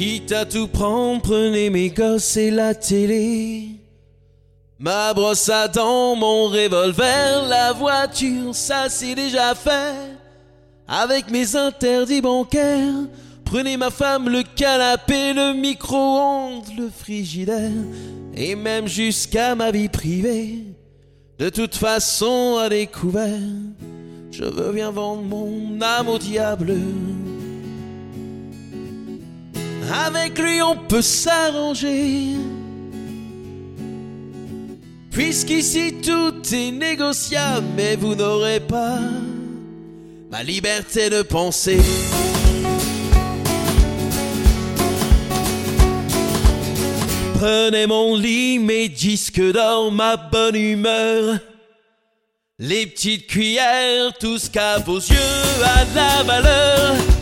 Quitte à tout prendre, prenez mes gosses et la télé. Ma brosse à dents, mon revolver, la voiture, ça c'est déjà fait. Avec mes interdits bancaires, prenez ma femme, le canapé, le micro-ondes, le frigidaire, et même jusqu'à ma vie privée. De toute façon, à découvert, je veux bien vendre mon âme au diable. Avec lui, on peut s'arranger. Puisqu'ici tout est négociable, mais vous n'aurez pas ma liberté de penser. Prenez mon lit, mes disques d'or, ma bonne humeur. Les petites cuillères, tout ce qu'à vos yeux a de la valeur.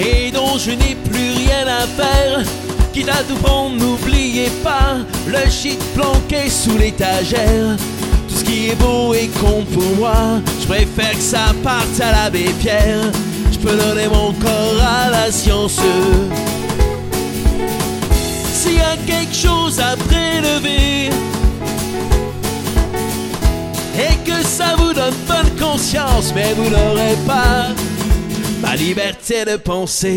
Et dont je n'ai plus rien à faire. Quitte à tout prendre, n'oubliez pas le shit planqué sous l'étagère. Tout ce qui est beau et con pour moi, je préfère que ça parte à l'abbé Pierre. Je peux donner mon corps à la science. S'il y a quelque chose à prélever et que ça vous donne bonne conscience, mais vous n'aurez pas ma liberté de penser.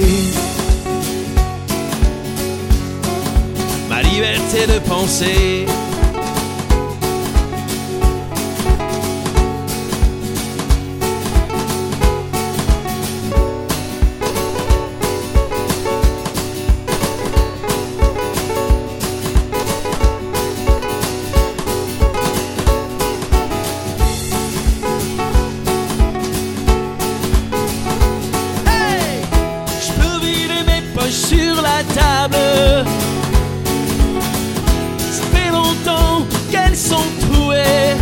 Ma liberté de penser. La table. Ça fait longtemps qu'elles sont trouées.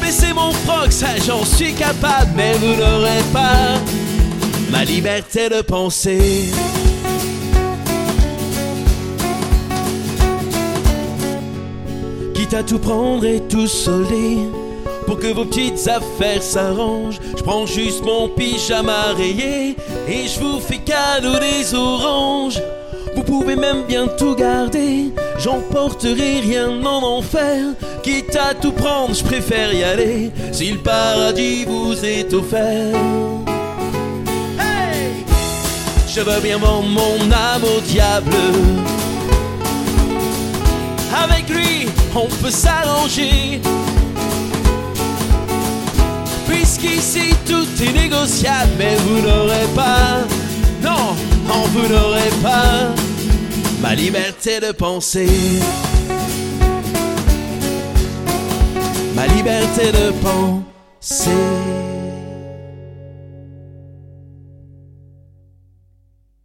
Baisser mon froc, ça j'en suis capable, mais vous n'aurez pas ma liberté de penser. Quitte à tout prendre et tout solder pour que vos petites affaires s'arrangent. Je prends juste mon pyjama rayé et je vous fais cadeau des oranges. Vous pouvez même bien tout garder, j'emporterai rien en enfer. Quitte à tout prendre, je préfère y aller si le paradis vous est offert. Hey! Je veux bien vendre mon âme au diable. Avec lui, on peut s'arranger. Puisqu'ici tout est négociable, mais vous n'aurez pas, non, non, vous n'aurez pas ma liberté de penser. Ma liberté de penser.